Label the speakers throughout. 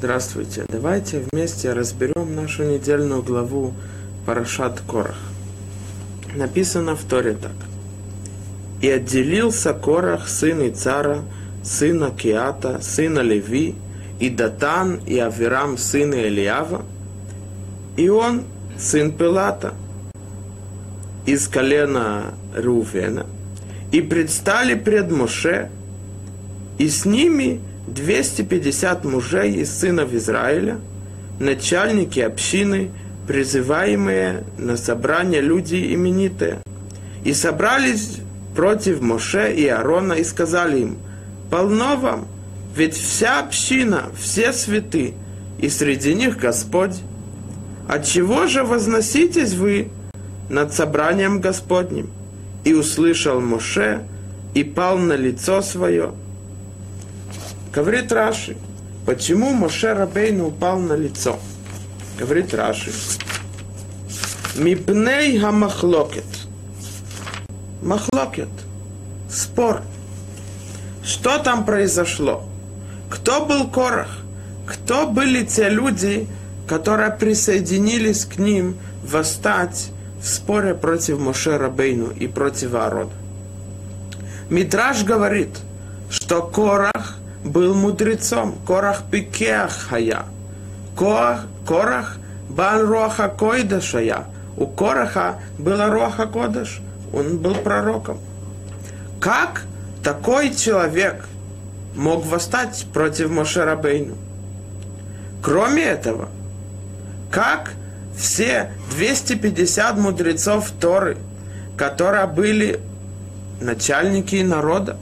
Speaker 1: Здравствуйте. Давайте вместе разберем нашу недельную главу Парашат Корах. Написано в Торе так. «И отделился Корах, сын Ицара, сына Киата, сына Леви, и Датан, и Авирам, сына Элиава, и он, сын Пилата, из колена Рувена, и предстали пред Моше, и с ними 250 мужей из сынов Израиля, начальники общины, призываемые на собрание люди именитые. И собрались против Моше и Аарона и сказали им, полно вам, ведь вся община, все святы, и среди них Господь. Отчего же возноситесь вы над собранием Господним? И услышал Моше, и пал на лицо свое, Говорит Раши, почему Моше Рабейну упал на лицо? Говорит Раши, Мипней хамахлокет. Махлокет. Спор. Что там произошло? Кто был Корах? Кто были те люди, которые присоединились к ним восстать в споре против Моше Рабейну и против Аарода? Мидраш говорит, что Корах был мудрецом. Корах пикеах хая. Корах, Корах бан роха койдашая. У Кораха была роха кодаш. Он был пророком. Как такой человек мог восстать против Мошерабейну? Кроме этого, как все 250 мудрецов Торы, которые были начальники народа,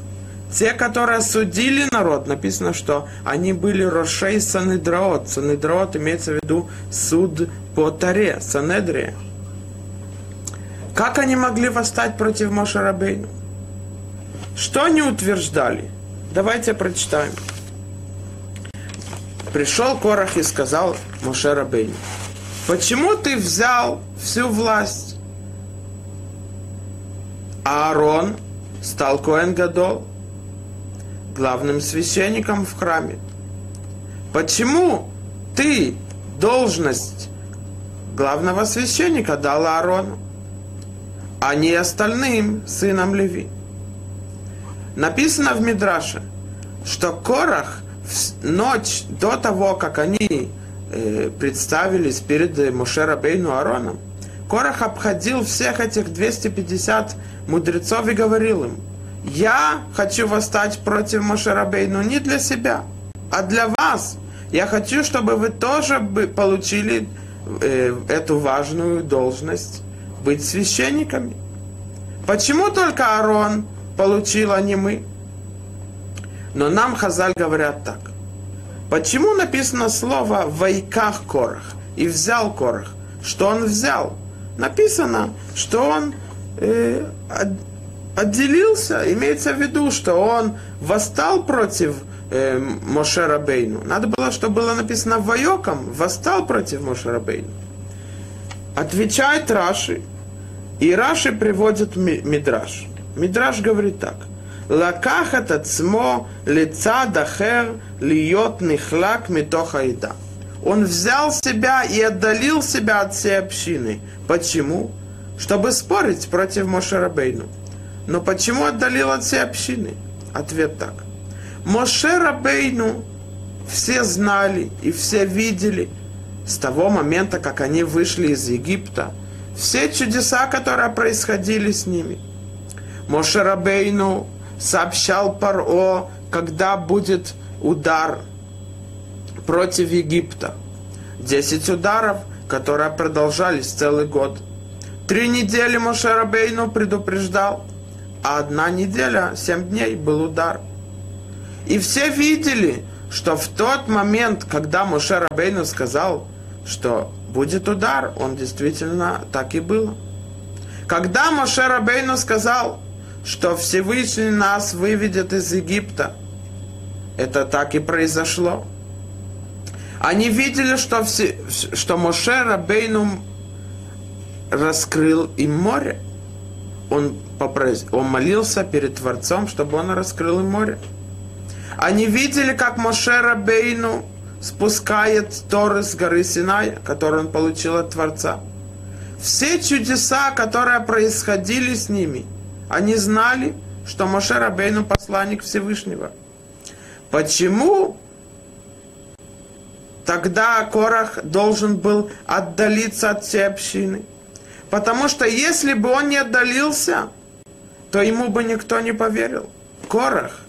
Speaker 1: те, которые судили народ, написано, что они были Рошей Санедраот. Санедраот имеется в виду суд по Таре, Санедрия. Как они могли восстать против Мошарабейну? Что они утверждали? Давайте прочитаем. Пришел Корах и сказал Мошарабейну, почему ты взял всю власть? Аарон стал Коэн Гадол, главным священником в храме. Почему ты должность главного священника дал Аарону, а не остальным сынам Леви? Написано в Мидраше, что Корах в ночь до того, как они э, представились перед Мошера Бейну Аароном, Корах обходил всех этих 250 мудрецов и говорил им, я хочу восстать против Мошерабейну не для себя, а для вас. Я хочу, чтобы вы тоже получили э, эту важную должность быть священниками. Почему только Аарон получил, а не мы? Но нам Хазаль говорят так. Почему написано слово «вайках Корах» и «взял Корах»? Что он взял? Написано, что он э, отделился, имеется в виду, что он восстал против э, Моше Рабейну. Надо было, чтобы было написано Вайоком, восстал против Моше Рабейну. Отвечает Раши, и Раши приводит Мидраш. Мидраш говорит так. Лакахат ацмо лица дахер льет нихлак митоха еда. Он взял себя и отдалил себя от всей общины. Почему? Чтобы спорить против Мошерабейну. Но почему отдалил от всей общины? Ответ так. Моше Рабейну все знали и все видели с того момента, как они вышли из Египта, все чудеса, которые происходили с ними. Моше Рабейну сообщал Паро, когда будет удар против Египта. Десять ударов, которые продолжались целый год. Три недели Моше Рабейну предупреждал – а одна неделя, семь дней был удар. И все видели, что в тот момент, когда Моше Рабейну сказал, что будет удар, он действительно так и было. Когда Моше Рабейну сказал, что Всевышний нас выведет из Египта, это так и произошло. Они видели, что, все, что Моше Рабейну раскрыл им море он, попрос... он молился перед Творцом, чтобы он раскрыл им море. Они видели, как Моше Рабейну спускает Торы с горы Синая, который он получил от Творца. Все чудеса, которые происходили с ними, они знали, что Моше Рабейну посланник Всевышнего. Почему тогда Корах должен был отдалиться от всей общины? Потому что если бы он не отдалился, то ему бы никто не поверил. Корах.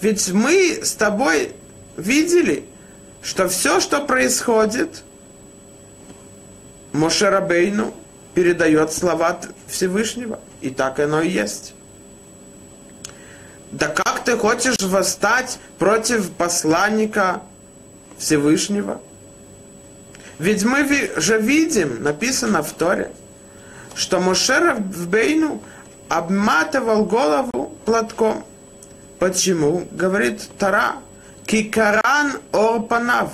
Speaker 1: Ведь мы с тобой видели, что все, что происходит, Моше Рабейну передает слова Всевышнего. И так оно и есть. Да как ты хочешь восстать против посланника Всевышнего? Ведь мы же видим, написано в Торе, что Моше Бейну обматывал голову платком. Почему? Говорит Тара, кикаран орпанав,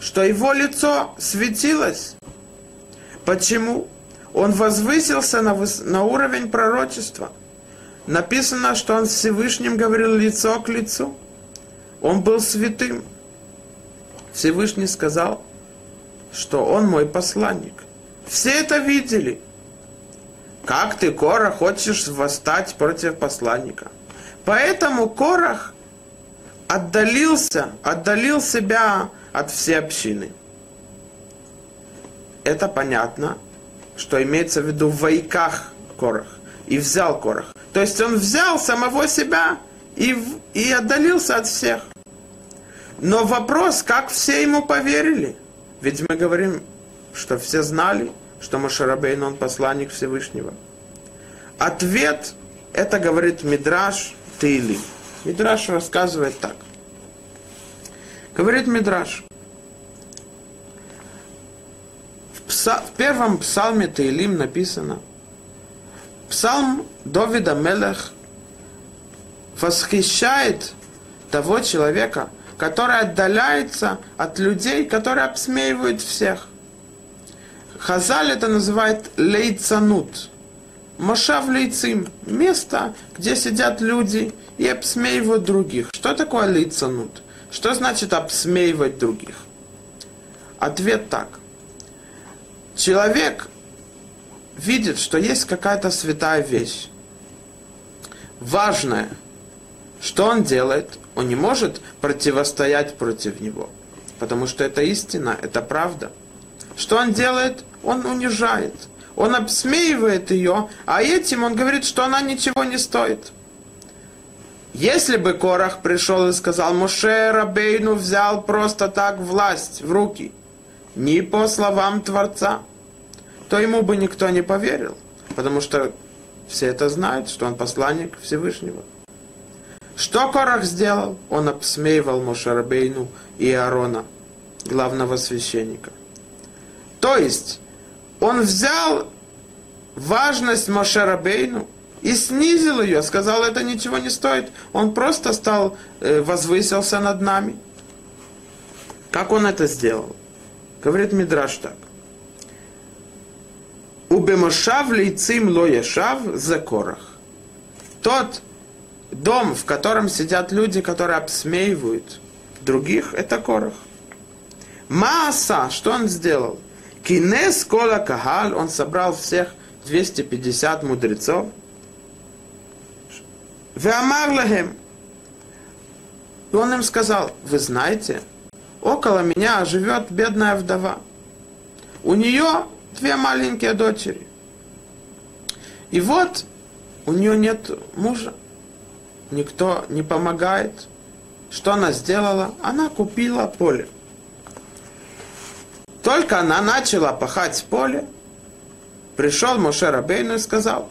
Speaker 1: что его лицо светилось. Почему? Он возвысился на, на уровень пророчества. Написано, что он Всевышним говорил лицо к лицу. Он был святым. Всевышний сказал, что он мой посланник. Все это видели. Как ты, Кора, хочешь восстать против посланника? Поэтому Корах отдалился, отдалил себя от всей общины. Это понятно, что имеется в виду в войках Корах. И взял Корах. То есть он взял самого себя и, и отдалился от всех. Но вопрос, как все ему поверили? Ведь мы говорим, что все знали, что Машарабейн, он посланник Всевышнего. Ответ, это говорит Мидраш Тейли. Мидраш рассказывает так. Говорит Мидраш. В, пса, в первом псалме Тейлим написано, псалм Довида Мелех восхищает того человека, который отдаляется от людей, которые обсмеивают всех. Хазаль это называет лейцанут. Мошав лейцим. Место, где сидят люди и обсмеивают других. Что такое лейцанут? Что значит обсмеивать других? Ответ так. Человек видит, что есть какая-то святая вещь. Важная. Что он делает? Он не может противостоять против него. Потому что это истина, это правда. Что он делает? Он унижает. Он обсмеивает ее, а этим он говорит, что она ничего не стоит. Если бы Корах пришел и сказал, Моше Рабейну взял просто так власть в руки, не по словам Творца, то ему бы никто не поверил, потому что все это знают, что он посланник Всевышнего. Что Корах сделал? Он обсмеивал Мошарабейну и Аарона, главного священника. То есть, он взял важность Мошарабейну и снизил ее, сказал, это ничего не стоит. Он просто стал, э, возвысился над нами. Как он это сделал? Говорит Мидраш так. Убемошав лейцим ло яшав за корах. Тот дом, в котором сидят люди, которые обсмеивают других, это корах. Мааса, что он сделал? Кинес кола кагаль, он собрал всех 250 мудрецов. Веамар И он им сказал, вы знаете, около меня живет бедная вдова. У нее две маленькие дочери. И вот у нее нет мужа, никто не помогает. Что она сделала? Она купила поле. Только она начала пахать поле, пришел Моше Рабейну и сказал,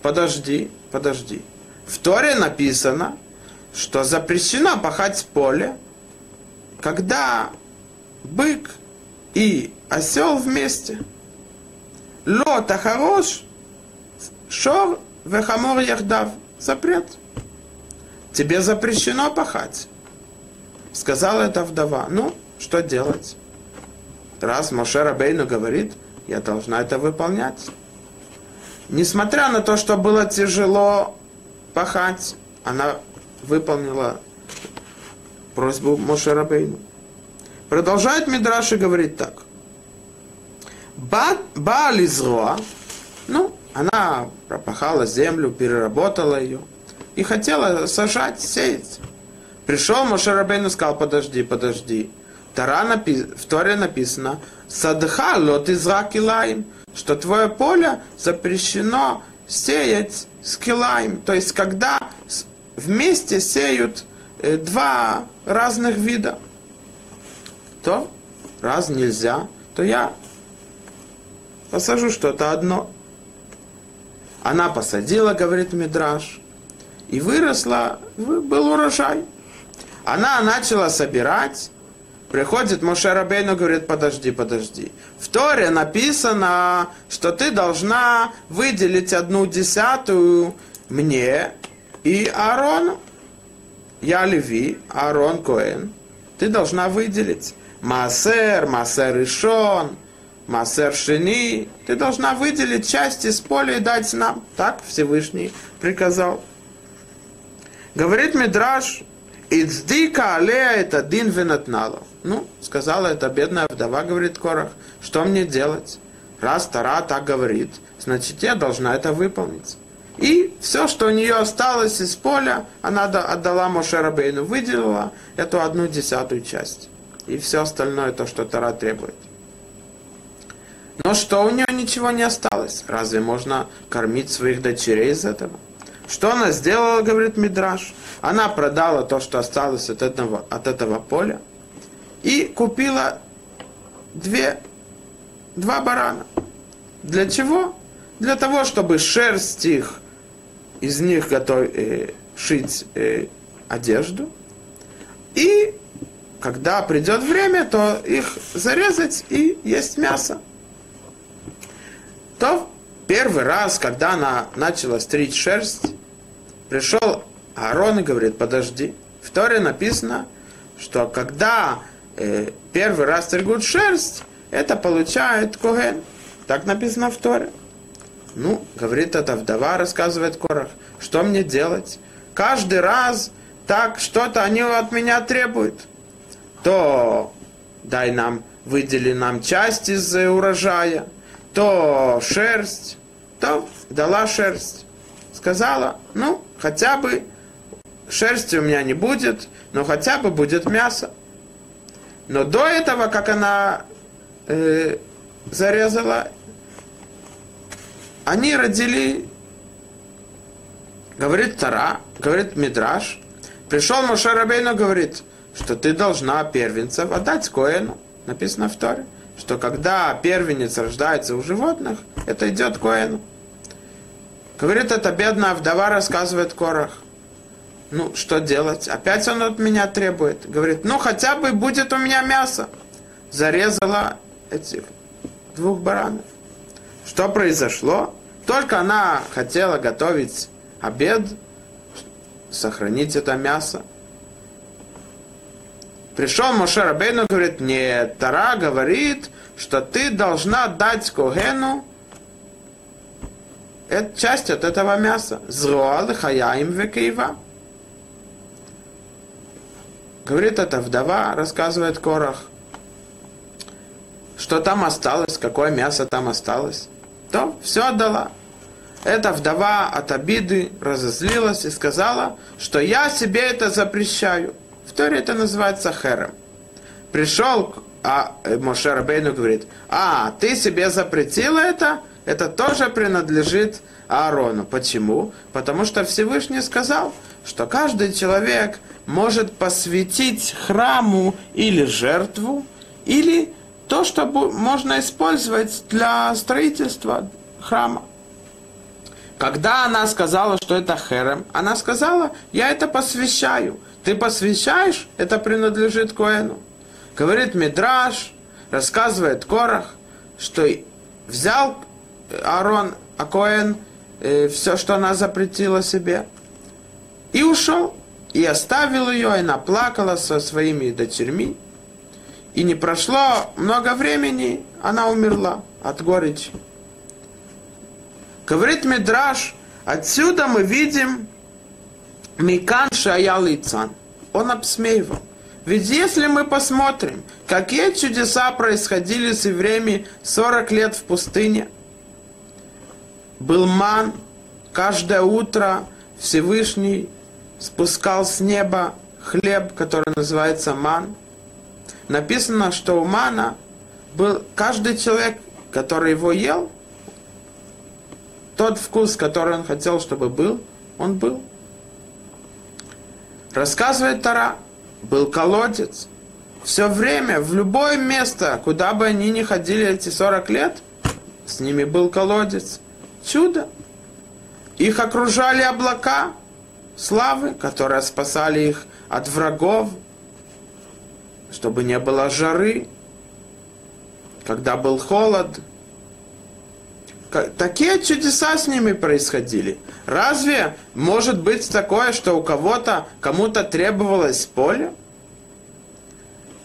Speaker 1: подожди, подожди. В Торе написано, что запрещено пахать поле, когда бык и осел вместе – Ло тахарош, шор вехамор яхдав. Запрет. Тебе запрещено пахать. Сказала эта вдова. Ну, что делать? Раз Моше Рабейну говорит, я должна это выполнять. Несмотря на то, что было тяжело пахать, она выполнила просьбу Моше Рабейну. Продолжает Мидраш и говорит так. Ба, Баализруа, ну, она пропахала землю, переработала ее и хотела сажать, сеять. Пришел Мошерабейн и сказал, подожди, подожди. Тара напи... В Торе написано, садха лот израк илаим, что твое поле запрещено сеять с килаем. То есть, когда вместе сеют э, два разных вида, то раз нельзя, то я посажу что-то одно. Она посадила, говорит Мидраш, и выросла, был урожай. Она начала собирать, приходит Моше Рабейну, говорит, подожди, подожди. В Торе написано, что ты должна выделить одну десятую мне и Аарону. Я Леви, Аарон Коэн. Ты должна выделить. Маасер, Маасер Ишон, Маасер Шини. Ты должна выделить часть из поля и дать нам. Так Всевышний приказал. Говорит Мидраш, Ицдика алея это дин венатнала. Ну, сказала эта бедная вдова, говорит Корах, что мне делать? Раз Тара так говорит, значит я должна это выполнить. И все, что у нее осталось из поля, она отдала Моше Рабейну, выделила эту одну десятую часть. И все остальное, то, что Тара требует. Но что у нее ничего не осталось? Разве можно кормить своих дочерей из этого? Что она сделала, говорит Мидраш? Она продала то, что осталось от этого, от этого поля, и купила две, два барана. Для чего? Для того, чтобы шерсть их, из них готов, э, шить э, одежду. И когда придет время, то их зарезать и есть мясо. То первый раз, когда она начала стричь шерсть, пришел Аарон и говорит, подожди. В Торе написано, что когда первый раз стригут шерсть, это получает Коген. Так написано в Торе. Ну, говорит эта вдова, рассказывает Корах, что мне делать? Каждый раз так что-то они от меня требуют. То дай нам, выдели нам часть из урожая, то шерсть, то дала шерсть. Сказала, ну, хотя бы шерсти у меня не будет, но хотя бы будет мясо. Но до этого, как она э, зарезала, они родили, говорит Тара, говорит Мидраш, пришел Моше Рабейну, говорит, что ты должна первенцев отдать Коэну. Написано в Торе, что когда первенец рождается у животных, это идет Коэну. Говорит, эта бедная вдова рассказывает Корах. Ну, что делать? Опять он от меня требует. Говорит, ну, хотя бы будет у меня мясо. Зарезала этих двух баранов. Что произошло? Только она хотела готовить обед, сохранить это мясо. Пришел Моше Рабейну, говорит, нет, Тара говорит, что ты должна дать Когену часть от этого мяса. Зруал хаяим векейва. Говорит эта вдова, рассказывает Корах, что там осталось, какое мясо там осталось. То все отдала. Эта вдова от обиды разозлилась и сказала, что я себе это запрещаю. В Торе это называется херем. Пришел а э, Моше Рабейну говорит, а, ты себе запретила это? Это тоже принадлежит Аарону. Почему? Потому что Всевышний сказал, что каждый человек может посвятить храму или жертву, или то, что можно использовать для строительства храма. Когда она сказала, что это херем, она сказала, я это посвящаю. Ты посвящаешь, это принадлежит Коэну. Говорит Мидраш, рассказывает Корах, что взял Аарон, а Коэн, э, все, что она запретила себе, и ушел и оставил ее, и она плакала со своими дочерьми. И не прошло много времени, она умерла от горечи. Говорит Мидраш, отсюда мы видим Микан Шаял Ицан. Он обсмеивал. Ведь если мы посмотрим, какие чудеса происходили с евреями 40 лет в пустыне, был ман, каждое утро Всевышний спускал с неба хлеб, который называется ман. Написано, что у мана был каждый человек, который его ел, тот вкус, который он хотел, чтобы был, он был. Рассказывает Тара, был колодец. Все время, в любое место, куда бы они ни ходили эти 40 лет, с ними был колодец. Чудо. Их окружали облака славы, которые спасали их от врагов, чтобы не было жары, когда был холод. Такие чудеса с ними происходили. Разве может быть такое, что у кого-то, кому-то требовалось поле?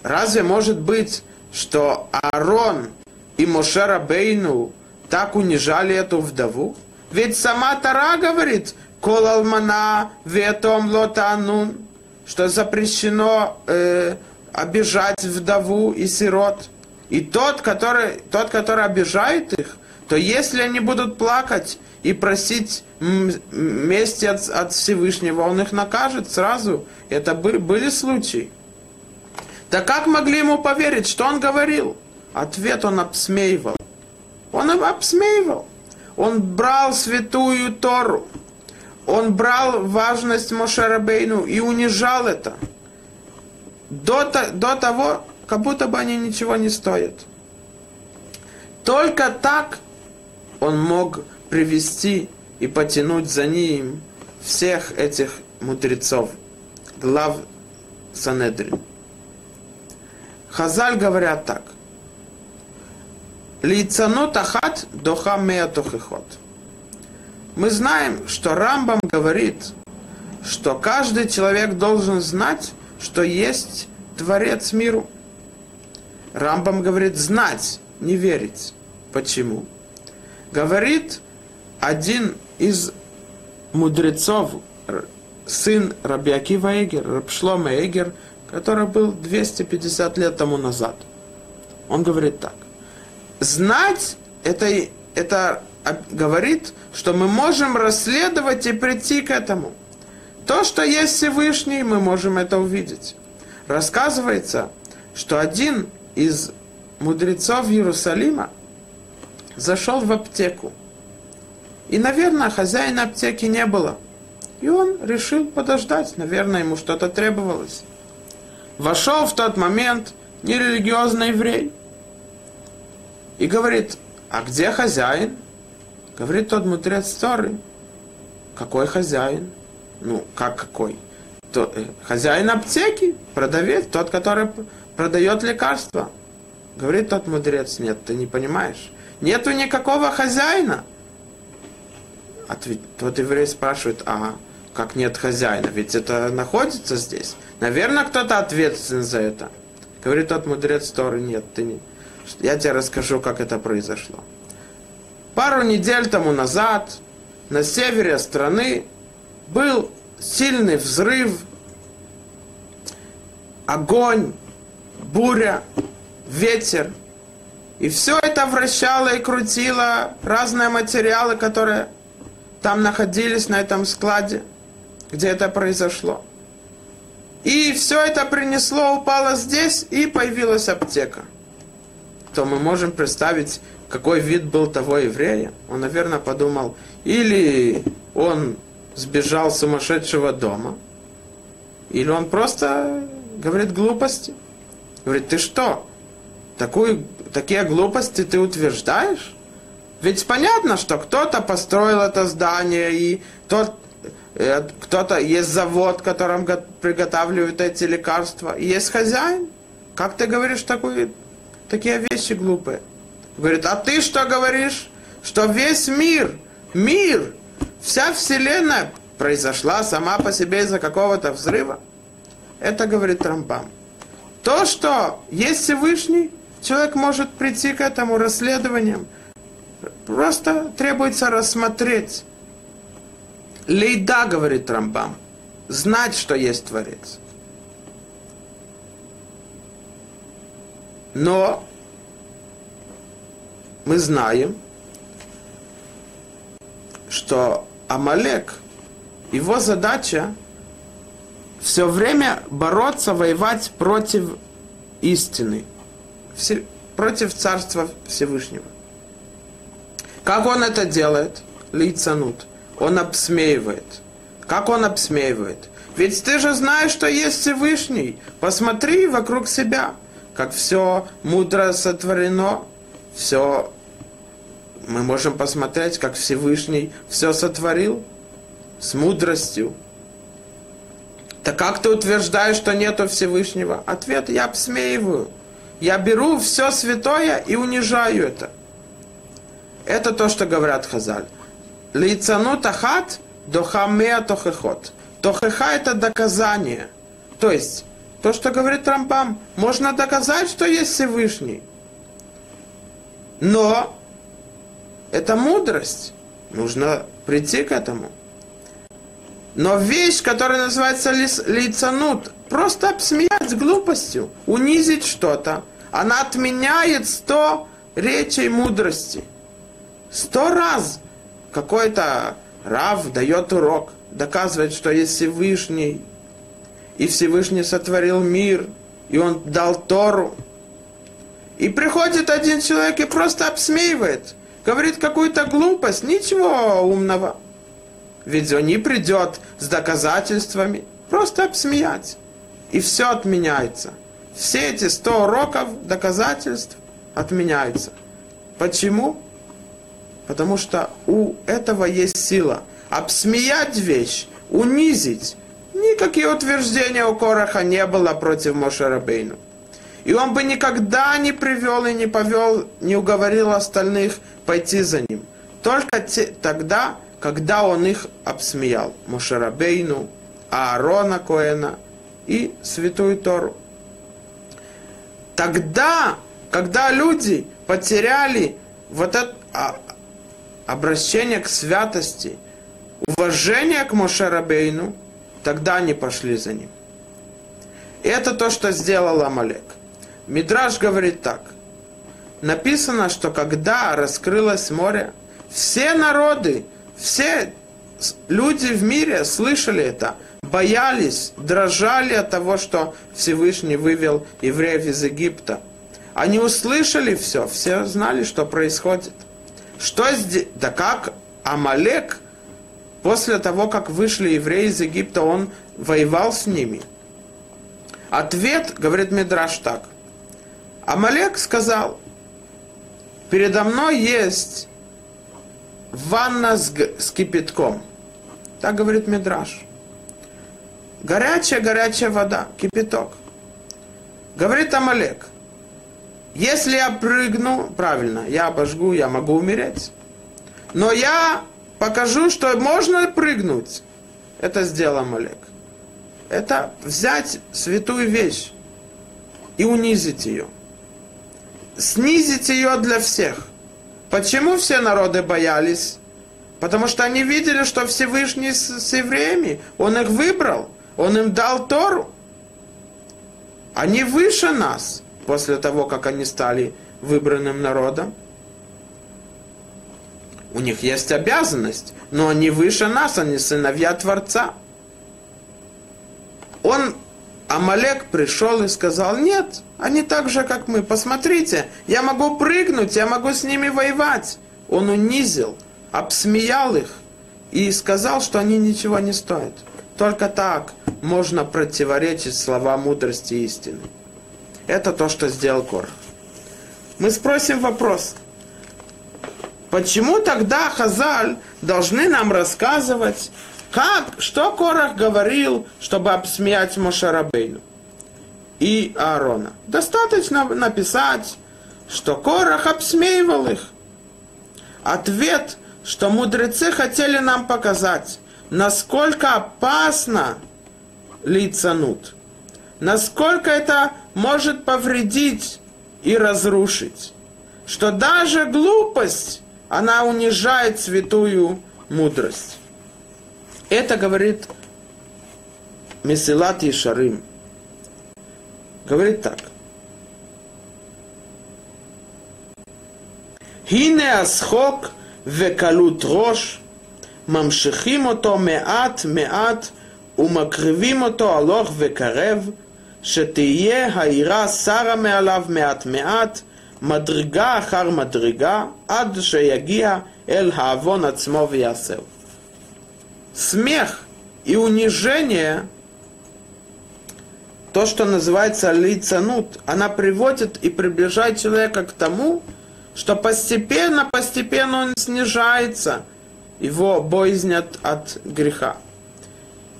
Speaker 1: Разве может быть, что Аарон и Мошера Бейну так унижали эту вдову? Ведь сама Тара говорит, кол алмана ветом лотанун, что запрещено э, обижать вдову и сирот. И тот который, тот, который обижает их, то если они будут плакать и просить мести от, от Всевышнего, он их накажет сразу. Это были, были случаи. Так как могли ему поверить, что он говорил? Ответ он обсмеивал. Он обсмеивал. Он брал святую Тору. Он брал важность Мошерабейну и унижал это. До, до того, как будто бы они ничего не стоят. Только так он мог привести и потянуть за ним всех этих мудрецов, глав Санедрин. Хазаль говорят так. Лицанот ахат доха меатохихот. Мы знаем, что Рамбам говорит, что каждый человек должен знать, что есть Творец миру. Рамбам говорит знать, не верить. Почему? Говорит один из мудрецов, сын Рабиакива Эгер, Рабшлома Эгер, который был 250 лет тому назад. Он говорит так. Знать это, это говорит, что мы можем расследовать и прийти к этому. То, что есть Всевышний, мы можем это увидеть. Рассказывается, что один из мудрецов Иерусалима зашел в аптеку. И, наверное, хозяина аптеки не было. И он решил подождать, наверное, ему что-то требовалось. Вошел в тот момент нерелигиозный еврей и говорит, а где хозяин? Говорит тот мудрец Торы, какой хозяин? Ну, как какой? То, э, хозяин аптеки, продавец, тот, который продает лекарства. Говорит тот мудрец, нет, ты не понимаешь. Нету никакого хозяина. Ответ, тот еврей спрашивает, а как нет хозяина? Ведь это находится здесь. Наверное, кто-то ответственен за это. Говорит тот мудрец Торы, нет, ты не. Я тебе расскажу, как это произошло. Пару недель тому назад на севере страны был сильный взрыв, огонь, буря, ветер. И все это вращало и крутило разные материалы, которые там находились на этом складе, где это произошло. И все это принесло, упало здесь, и появилась аптека. То мы можем представить, какой вид был того еврея. Он, наверное, подумал, или он сбежал с сумасшедшего дома, или он просто говорит глупости. Говорит, ты что, такую, такие глупости ты утверждаешь? Ведь понятно, что кто-то построил это здание, и тот, э, кто-то, есть завод, которым приготавливают эти лекарства, и есть хозяин. Как ты говоришь такую, такие вещи глупые? Говорит, а ты что говоришь? Что весь мир, мир, вся вселенная произошла сама по себе из-за какого-то взрыва? Это говорит Трампам. То, что есть Всевышний, человек может прийти к этому расследованием. Просто требуется рассмотреть. Лейда, говорит Трампам, знать, что есть Творец. Но мы знаем, что Амалек, его задача все время бороться, воевать против истины, против Царства Всевышнего. Как он это делает? Лицанут. Он обсмеивает. Как он обсмеивает? Ведь ты же знаешь, что есть Всевышний. Посмотри вокруг себя, как все мудро сотворено, все мы можем посмотреть, как Всевышний все сотворил с мудростью. Так как ты утверждаешь, что нету Всевышнего? Ответ, я обсмеиваю. Я беру все святое и унижаю это. Это то, что говорят Хазаль. Лицану тахат дохамеа тохехот. Тохеха это доказание. То есть, то, что говорит Рамбам, можно доказать, что есть Всевышний. Но это мудрость. Нужно прийти к этому. Но вещь, которая называется лицанут, просто обсмеять глупостью, унизить что-то, она отменяет сто речей мудрости. Сто раз какой-то Рав дает урок, доказывает, что есть Всевышний, и Всевышний сотворил мир, и он дал Тору. И приходит один человек и просто обсмеивает, говорит какую-то глупость, ничего умного. Ведь он не придет с доказательствами, просто обсмеять. И все отменяется. Все эти сто уроков доказательств отменяются. Почему? Потому что у этого есть сила. Обсмеять вещь, унизить. Никакие утверждения у Короха не было против Мошерабейну. И он бы никогда не привел и не повел, не уговорил остальных пойти за ним. Только те, тогда, когда он их обсмеял. Мошерабейну, Аарона Коэна и Святую Тору. Тогда, когда люди потеряли вот это а, обращение к святости, уважение к Мошерабейну, тогда они пошли за ним. Это то, что сделал Амалек. Мидраш говорит так. Написано, что когда раскрылось море, все народы, все люди в мире слышали это, боялись, дрожали от того, что Всевышний вывел евреев из Египта. Они услышали все, все знали, что происходит. Что здесь? Да как Амалек, после того, как вышли евреи из Египта, он воевал с ними? Ответ, говорит Мидраш так. Амалек сказал, передо мной есть ванна с, с кипятком. Так говорит Мидраш. Горячая-горячая вода, кипяток. Говорит Амалек, если я прыгну, правильно, я обожгу, я могу умереть. Но я покажу, что можно прыгнуть. Это сделал Амалек. Это взять святую вещь и унизить ее. Снизить ее для всех. Почему все народы боялись? Потому что они видели, что Всевышний с, евреями, Он их выбрал, Он им дал Тору. Они выше нас после того, как они стали выбранным народом. У них есть обязанность, но они выше нас, они сыновья Творца. Он, Амалек, пришел и сказал, нет, они так же, как мы. Посмотрите, я могу прыгнуть, я могу с ними воевать. Он унизил, обсмеял их и сказал, что они ничего не стоят. Только так можно противоречить слова мудрости истины. Это то, что сделал Корах. Мы спросим вопрос. Почему тогда Хазаль должны нам рассказывать, как, что Корах говорил, чтобы обсмеять Мошарабейну и Аарона? Достаточно написать, что Корах обсмеивал их. Ответ, что мудрецы хотели нам показать, насколько опасно лицанут насколько это может повредить и разрушить. Что даже глупость, она унижает святую мудрость. Это говорит Месилат и Шарим. Говорит так. הנה השחוק וקלות ראש, ממשיכים אותו מעט מעט ומקריבים אותו הלוך וקרב, שתהיה העירה שרה מעליו מעט מעט, מדרגה אחר מדרגה, עד שיגיע אל העוון עצמו ויעשהו. Смех и унижение, то, что называется лицанут, она приводит и приближает человека к тому, что постепенно, постепенно он снижается, его боязнь от, от греха.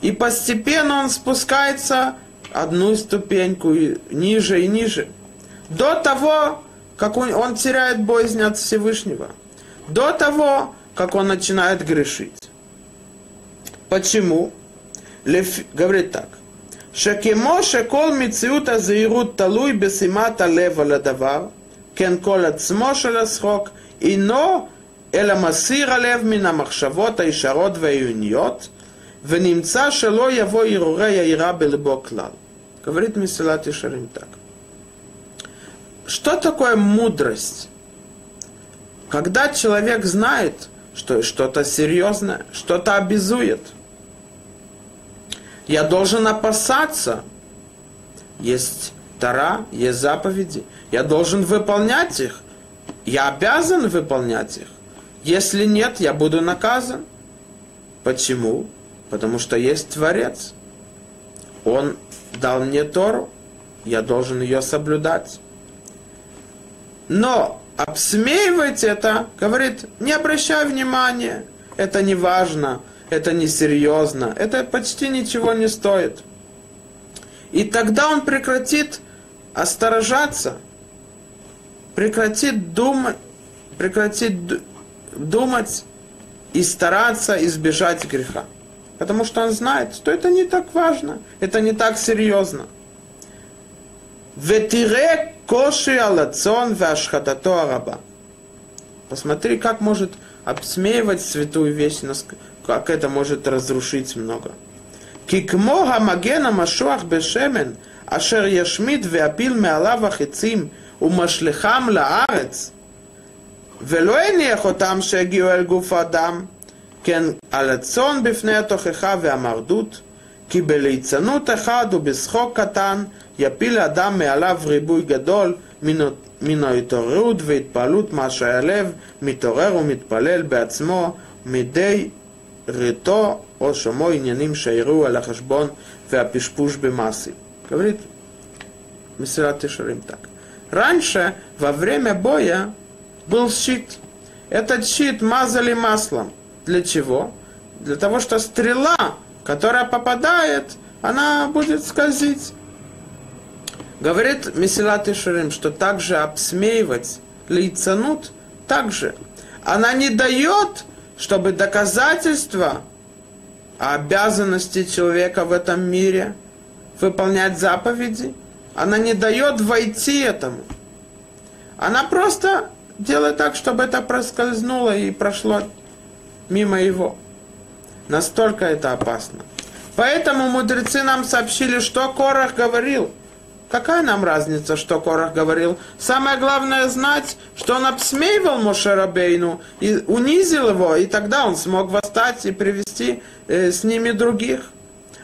Speaker 1: И постепенно он спускается одну ступеньку ниже и ниже. До того, как он, он теряет боязнь от Всевышнего. До того, как он начинает грешить. Почему? Леф, говорит так. שכמו שכל מציאות הזהירות תלוי בשימת הלב על הדבר, כן כל עצמו של השחוק אינו אלא מסיר הלב מן המחשבות הישרות והעיוניות, ונמצא שלא יבוא הרהורי היראה בלבו כלל. Говорит Месилат Ишарим так. Что такое мудрость? Когда человек знает, что что-то серьезное, что-то обязует. Я должен опасаться. Есть Тара, есть заповеди. Я должен выполнять их. Я обязан выполнять их. Если нет, я буду наказан. Почему? Потому что есть Творец. Он дал мне Тору. Я должен ее соблюдать. Но обсмеивать это, говорит, не обращай внимания, это не важно, это не серьезно, это почти ничего не стоит. И тогда он прекратит осторожаться, прекратит думать, прекратит думать и стараться избежать греха. Потому что он знает, что это не так важно, это не так серьезно. Ветире коши алацон вашхатато араба. Посмотри, как может обсмеивать святую вещь, как это может разрушить много. Кикмо хамагена машуах бешемен, אשר ישמיד ויפיל מעליו החיצים ומשליכם לארץ, ולא הניח אותם שהגיעו אל גוף האדם, כן על הצאן בפני התוכחה והמרדות, כי בליצנות אחד ובשחוק קטן יפיל האדם מעליו ריבוי גדול מן ההתעוררות והתפעלות מה שהלב מתעורר ומתפלל בעצמו מדי רטו או שמו עניינים שיראו על החשבון והפשפוש במעשים. Говорит Мессират Тишарим так. Раньше, во время боя, был щит. Этот щит мазали маслом. Для чего? Для того, что стрела, которая попадает, она будет скользить. Говорит Месилат Ишарим, что также обсмеивать лицанут также. Она не дает, чтобы доказательства обязанности человека в этом мире выполнять заповеди, она не дает войти этому. Она просто делает так, чтобы это проскользнуло и прошло мимо его. Настолько это опасно. Поэтому мудрецы нам сообщили, что Корах говорил. Какая нам разница, что Корах говорил? Самое главное знать, что он обсмеивал Мошерабейну и унизил его, и тогда он смог восстать и привести э, с ними других.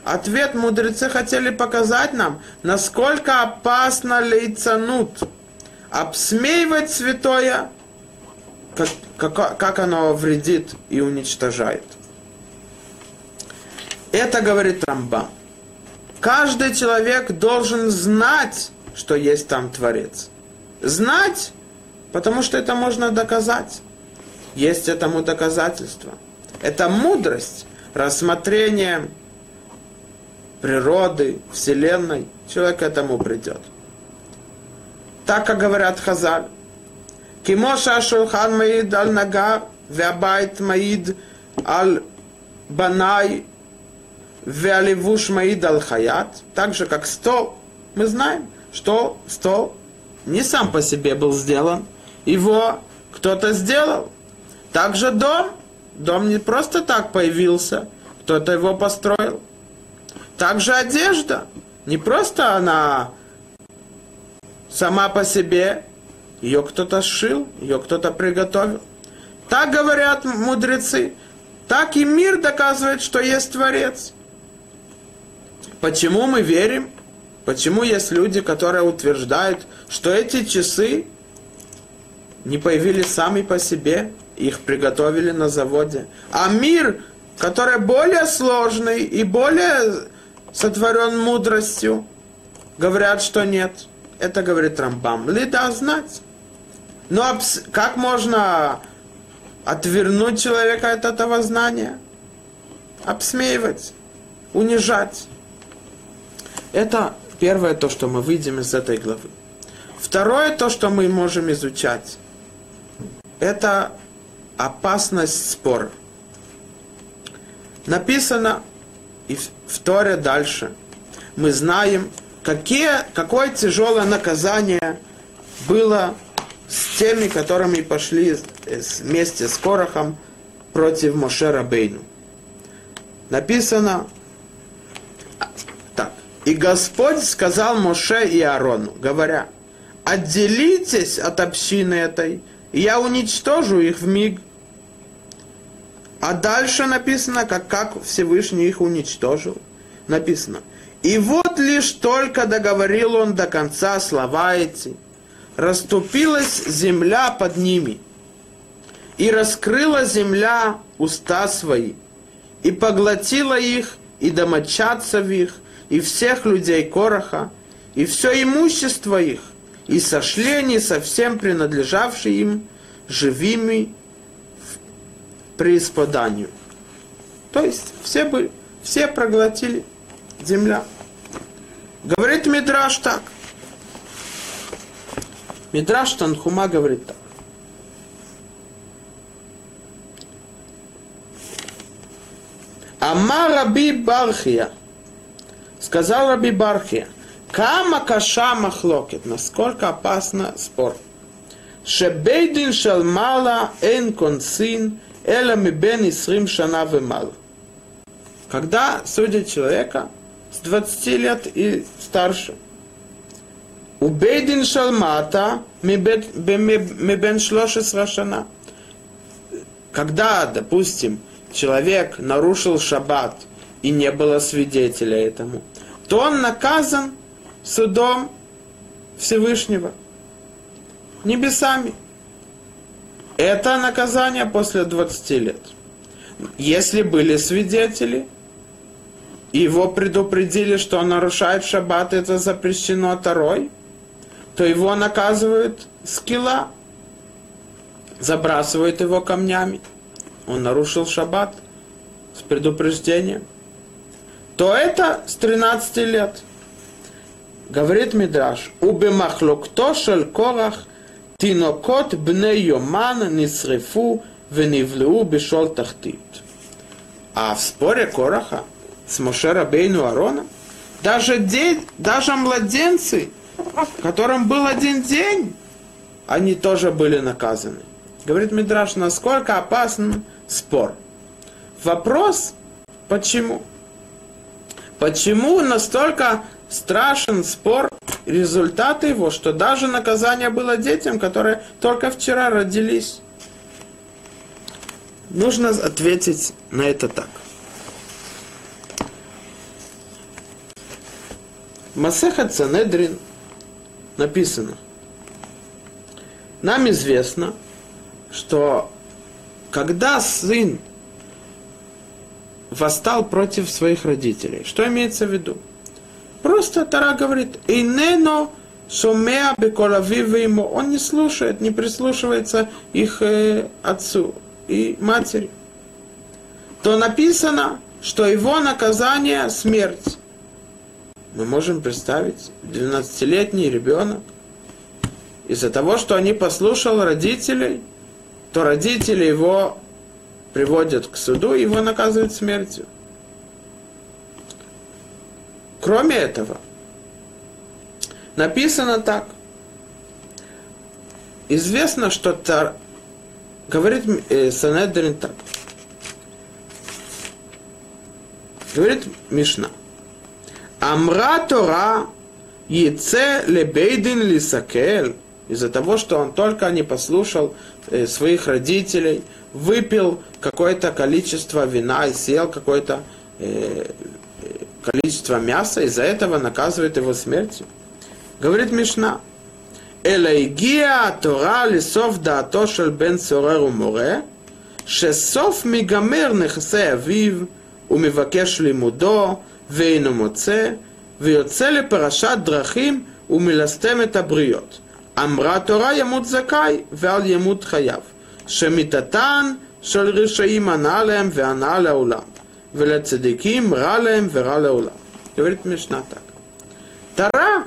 Speaker 1: Ответ мудрецы хотели показать нам, насколько опасно лейцанут. Обсмеивать святое, как, как, как оно вредит и уничтожает. Это говорит Рамбам. Каждый человек должен знать, что есть там Творец. Знать, потому что это можно доказать. Есть этому доказательство. Это мудрость, рассмотрение природы, Вселенной. Человек к этому придет. Так, как говорят Хазаль. Кимоша Шулхан Маид Аль Нага, Веабайт Маид Аль Банай Веаливуш Маид Аль Хаят, так же как стол, мы знаем, что стол не сам по себе был сделан, его кто-то сделал. Также дом, дом не просто так появился, кто-то его построил. Также одежда, не просто она сама по себе, ее кто-то сшил, ее кто-то приготовил. Так говорят мудрецы. Так и мир доказывает, что есть Творец. Почему мы верим? Почему есть люди, которые утверждают, что эти часы не появились сами по себе, их приготовили на заводе. А мир, который более сложный и более сотворен мудростью, говорят, что нет. Это говорит Рамбам. Лида знать. Но как можно отвернуть человека от этого знания? Обсмеивать, унижать. Это первое то, что мы видим из этой главы. Второе то, что мы можем изучать, это опасность спора. Написано и в Торе дальше. Мы знаем, какие, какое тяжелое наказание было с теми, которыми пошли вместе с Корохом против Мошера Бейну. Написано. И Господь сказал Моше и Аарону, говоря, отделитесь от общины этой, и я уничтожу их в миг. А дальше написано, как, как Всевышний их уничтожил. Написано, и вот лишь только договорил он до конца слова эти, расступилась земля под ними, и раскрыла земля уста свои, и поглотила их, и домочадцев их, и всех людей Короха, и все имущество их, и сошли они совсем принадлежавшие им живыми в преисподанию. То есть все, бы, все проглотили земля. Говорит Мидраш так. Мидраш Танхума говорит так. Ама Раби Бархия. Сказал Раби Бархия. Кама каша махлокет. Насколько опасно спор. Шебейдин шалмала эн консин эла мибен исрим шана вемала. Когда судят человека с 20 лет и старше. У бейдин шалмата мибен шлошес шана. Когда, допустим, человек нарушил шаббат и не было свидетеля этому, то он наказан судом Всевышнего, небесами. Это наказание после 20 лет. Если были свидетели, его предупредили, что он нарушает шаббат, это запрещено второй, то его наказывают скилла, забрасывают его камнями. Он нарушил шаббат с предупреждением. То это с 13 лет – Говорит Мидраш, убемахлокто шель корах тинокот бне йоман нисрефу венивлеу бешол тахтит. А в споре Кораха с Мошера Бейну Арона даже, день, даже младенцы, которым был один день, они тоже были наказаны. Говорит Мидраш, насколько опасен спор. Вопрос, почему? Почему настолько страшен спор, результат его, что даже наказание было детям, которые только вчера родились. Нужно ответить на это так. Масеха Цанедрин написано. Нам известно, что когда сын восстал против своих родителей, что имеется в виду? Просто Тара говорит, «Инено шумеа ему». Он не слушает, не прислушивается их э, отцу и матери. То написано, что его наказание – смерть. Мы можем представить, 12-летний ребенок, из-за того, что он не послушал родителей, то родители его приводят к суду, его наказывают смертью. Кроме этого, написано так. Известно, что Тар... говорит э, Санедрин так. Говорит Мишна. Амра Тора яце лебейдин лисакел из-за того, что он только не послушал своих родителей, выпил какое-то количество вина и съел какое-то э, количество мяса, из-за этого наказывает его смертью. Говорит Мишна, אלא הגיעה התורה לסוף דעתו של בן צורר ומורה, שסוף מגמר נכסי אביו, ומבקש לימודו, ואינו מוצא, ויוצא לפרשת דרכים ומלסתם את הבריות. Амра Тора ямут закай, вял ямут хаяв. Шемитатан, шал решаим аналем, веаналя улам. Веля цедеким, ралем, вераля улам. Говорит Мишна так. Тара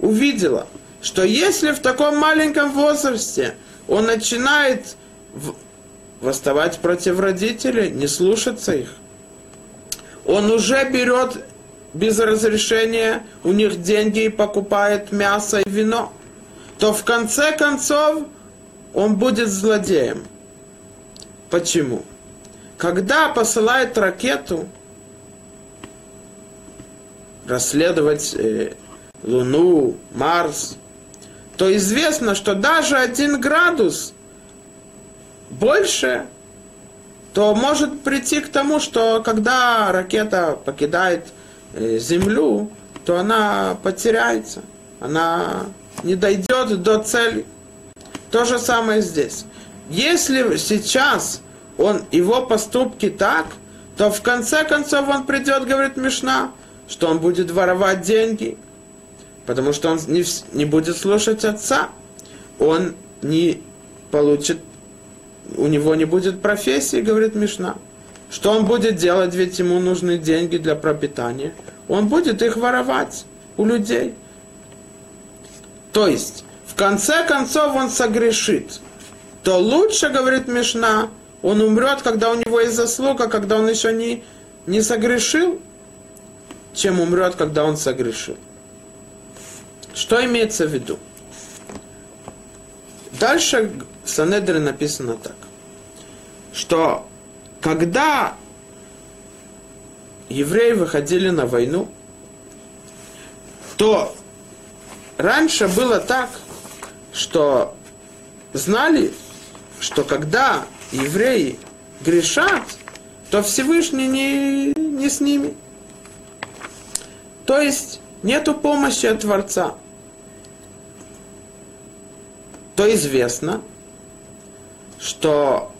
Speaker 1: увидела, что если в таком маленьком возрасте он начинает восставать против родителей, не слушаться их, он уже берет без разрешения у них деньги и покупает мясо и вино – то в конце концов он будет злодеем. Почему? Когда посылает ракету расследовать э, Луну, Марс, то известно, что даже один градус больше, то может прийти к тому, что когда ракета покидает э, Землю, то она потеряется, она не дойдет до цели. То же самое здесь. Если сейчас он, его поступки так, то в конце концов он придет, говорит Мишна, что он будет воровать деньги, потому что он не, не будет слушать отца, он не получит, у него не будет профессии, говорит Мишна. Что он будет делать, ведь ему нужны деньги для пропитания. Он будет их воровать у людей. То есть, в конце концов он согрешит. То лучше, говорит Мишна, он умрет, когда у него есть заслуга, когда он еще не, не согрешил, чем умрет, когда он согрешил. Что имеется в виду? Дальше в Санедре написано так, что когда евреи выходили на войну, то раньше было так, что знали, что когда евреи грешат, то Всевышний не, не с ними. То есть нету помощи от Творца. То известно, что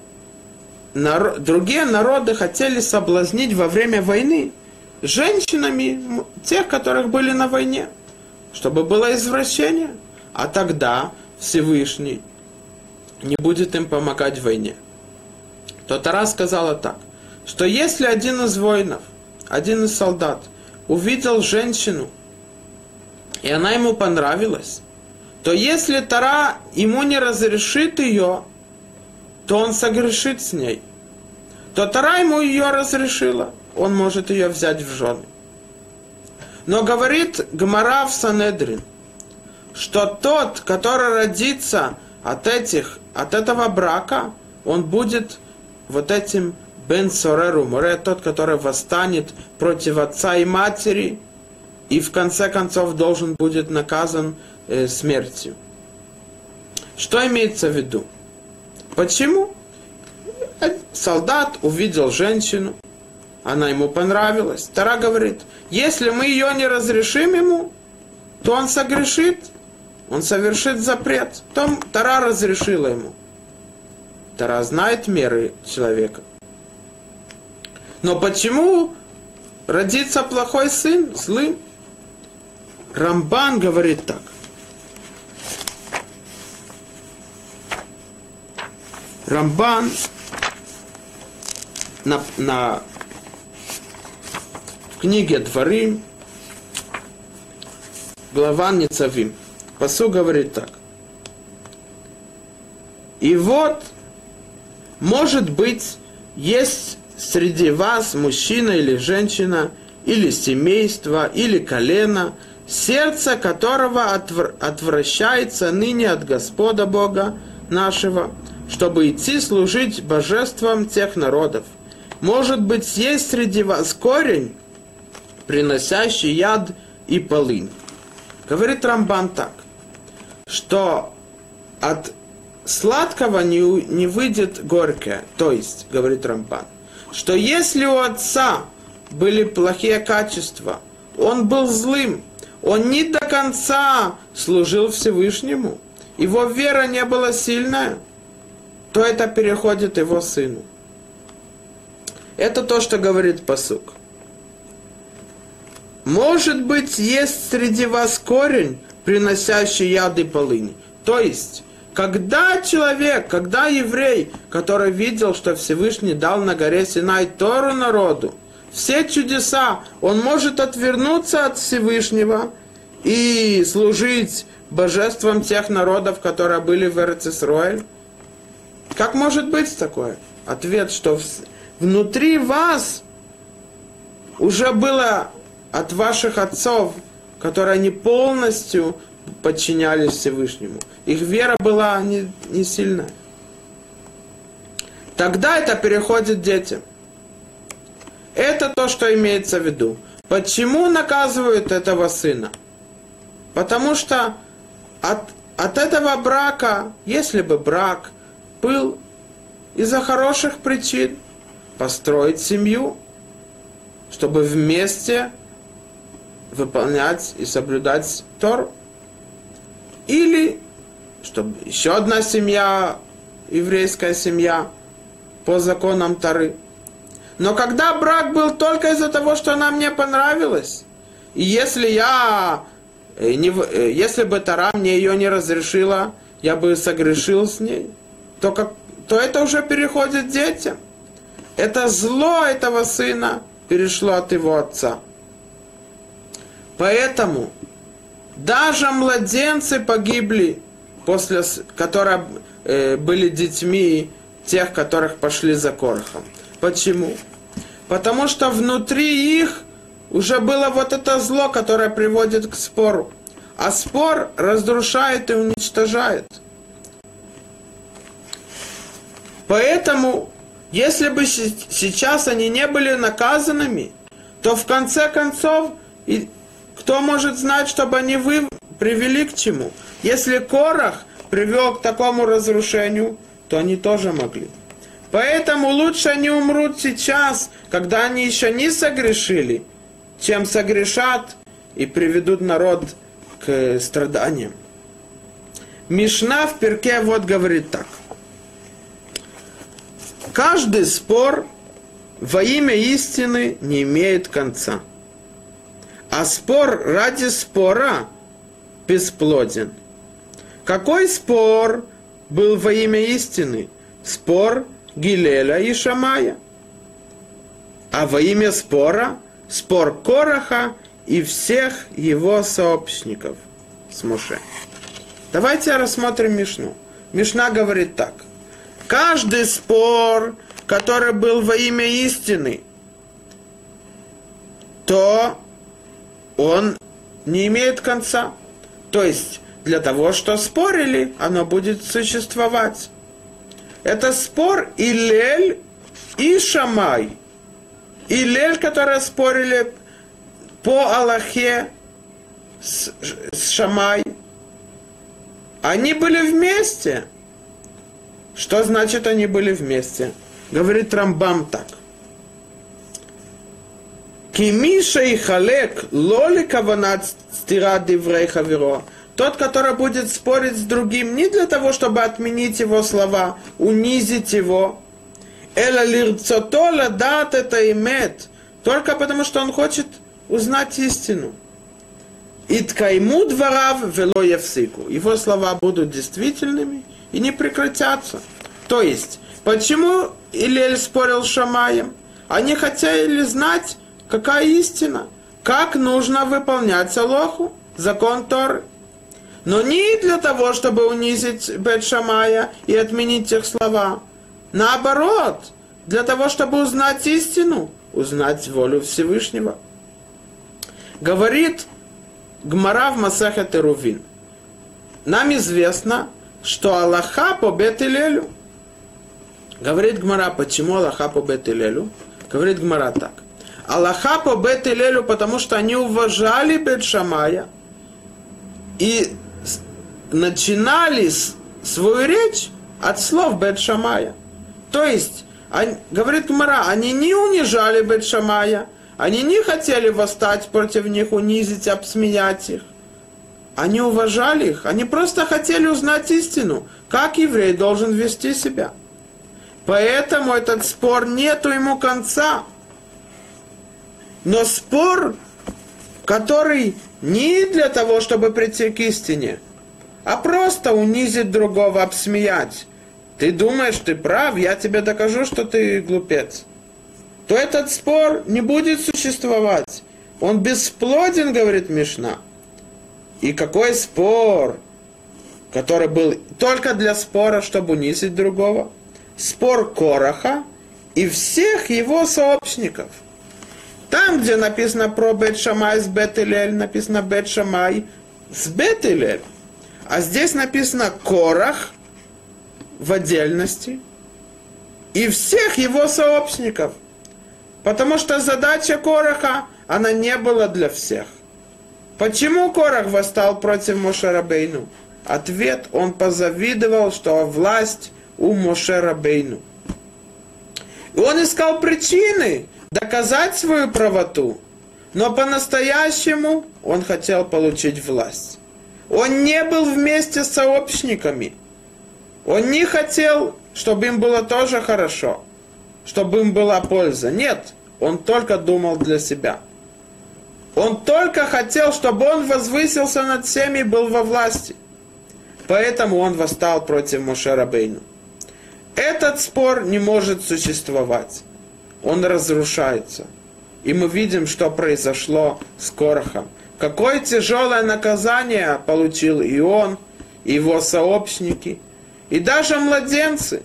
Speaker 1: народ, другие народы хотели соблазнить во время войны женщинами тех, которых были на войне, чтобы было извращение. А тогда Всевышний не будет им помогать в войне то Тара сказала так, что если один из воинов, один из солдат увидел женщину, и она ему понравилась, то если Тара ему не разрешит ее, то он согрешит с ней. То Тара ему ее разрешила, он может ее взять в жены. Но говорит Гмара в Санедрин, что тот, который родится от этих, от этого брака, он будет вот этим Бен Сореру, Море, тот, который восстанет против отца и матери, и в конце концов должен будет наказан э, смертью. Что имеется в виду? Почему? Солдат увидел женщину, она ему понравилась. Тара говорит, если мы ее не разрешим ему, то он согрешит, он совершит запрет. То Тара разрешила ему. Тара знает меры человека. Но почему родится плохой сын, злым? Рамбан говорит так. Рамбан на, на книге Дворы, глава Ницавим, Посу говорит так. И вот может быть, есть среди вас мужчина или женщина, или семейство, или колено, сердце которого отвр- отвращается ныне от Господа Бога нашего, чтобы идти служить божествам тех народов. Может быть, есть среди вас корень, приносящий яд и полынь. Говорит Рамбан так, что от сладкого не, не выйдет горькое. То есть, говорит Рамбан, что если у отца были плохие качества, он был злым, он не до конца служил Всевышнему, его вера не была сильная, то это переходит его сыну. Это то, что говорит посук. Может быть, есть среди вас корень, приносящий яды полыни. То есть, когда человек, когда еврей, который видел, что Всевышний дал на горе Синай Тору народу, все чудеса, он может отвернуться от Всевышнего и служить божеством тех народов, которые были в Эрцисроэль? Как может быть такое? Ответ, что внутри вас уже было от ваших отцов, которые не полностью подчинялись Всевышнему. Их вера была не, не сильная. Тогда это переходит детям. Это то, что имеется в виду. Почему наказывают этого сына? Потому что от, от этого брака, если бы брак был из-за хороших причин, построить семью, чтобы вместе выполнять и соблюдать Тор. Или чтобы еще одна семья, еврейская семья, по законам Тары. Но когда брак был только из-за того, что она мне понравилась, и если я, э, не, э, если бы Тара мне ее не разрешила, я бы согрешил с ней, то, как, то это уже переходит детям. Это зло этого сына перешло от его отца. Поэтому даже младенцы погибли, после, которые э, были детьми тех, которых пошли за Корохом. Почему? Потому что внутри их уже было вот это зло, которое приводит к спору. А спор разрушает и уничтожает. Поэтому, если бы сейчас они не были наказанными, то в конце концов кто может знать, чтобы они вы привели к чему? Если Корах привел к такому разрушению, то они тоже могли. Поэтому лучше они умрут сейчас, когда они еще не согрешили, чем согрешат и приведут народ к страданиям. Мишна в перке вот говорит так. Каждый спор во имя истины не имеет конца – а спор ради спора бесплоден. Какой спор был во имя истины? Спор Гилеля и Шамая. А во имя спора спор Короха и всех его сообщников с Моше. Давайте рассмотрим Мишну. Мишна говорит так. Каждый спор, который был во имя истины, то он не имеет конца. То есть, для того, что спорили, оно будет существовать. Это спор Илель и Шамай. Илель, которые спорили по Аллахе с, с Шамай, они были вместе. Что значит они были вместе? Говорит Рамбам так. Кимиша и халек лоли каванат стира. Тот, который будет спорить с другим не для того, чтобы отменить его слова, унизить его. Эла лирцотола дат это имет. Только потому, что он хочет узнать истину. Иткайму дворав вело евсику. Его слова будут действительными и не прекратятся. То есть, почему Илель спорил с Шамаем? Они хотели знать, Какая истина? Как нужно выполнять Аллаху, закон Торы? Но не для того, чтобы унизить Бет Шамая и отменить их слова. Наоборот, для того, чтобы узнать истину, узнать волю Всевышнего. Говорит Гмара в Масахет Рувин. Нам известно, что Аллаха по Бет-Илелю. Говорит Гмара, почему Аллаха по Бет-Илелю? Говорит Гмара так. Аллаха по Бет Илелю, потому что они уважали Бет Шамая и начинали свою речь от слов Бет Шамая. То есть, они, говорит Мара, они не унижали Бет Шамая, они не хотели восстать против них, унизить, обсмеять их. Они уважали их, они просто хотели узнать истину, как еврей должен вести себя. Поэтому этот спор нету ему конца. Но спор, который не для того, чтобы прийти к истине, а просто унизить другого, обсмеять. Ты думаешь, ты прав, я тебе докажу, что ты глупец. То этот спор не будет существовать. Он бесплоден, говорит Мишна. И какой спор, который был только для спора, чтобы унизить другого? Спор Короха и всех его сообщников. Там, где написано про Бет Шамай с Бет написано Бет Шамай с Бет А здесь написано Корах в отдельности и всех его сообщников. Потому что задача Кораха, она не была для всех. Почему Корах восстал против Мошерабейну? Ответ, он позавидовал, что власть у Мошерабейну. И он искал причины доказать свою правоту, но по-настоящему он хотел получить власть. Он не был вместе с сообщниками. Он не хотел, чтобы им было тоже хорошо, чтобы им была польза. Нет, он только думал для себя – он только хотел, чтобы он возвысился над всеми и был во власти. Поэтому он восстал против Мошерабейну. Этот спор не может существовать. Он разрушается. И мы видим, что произошло с Корохом. Какое тяжелое наказание получил и он, и его сообщники, и даже младенцы.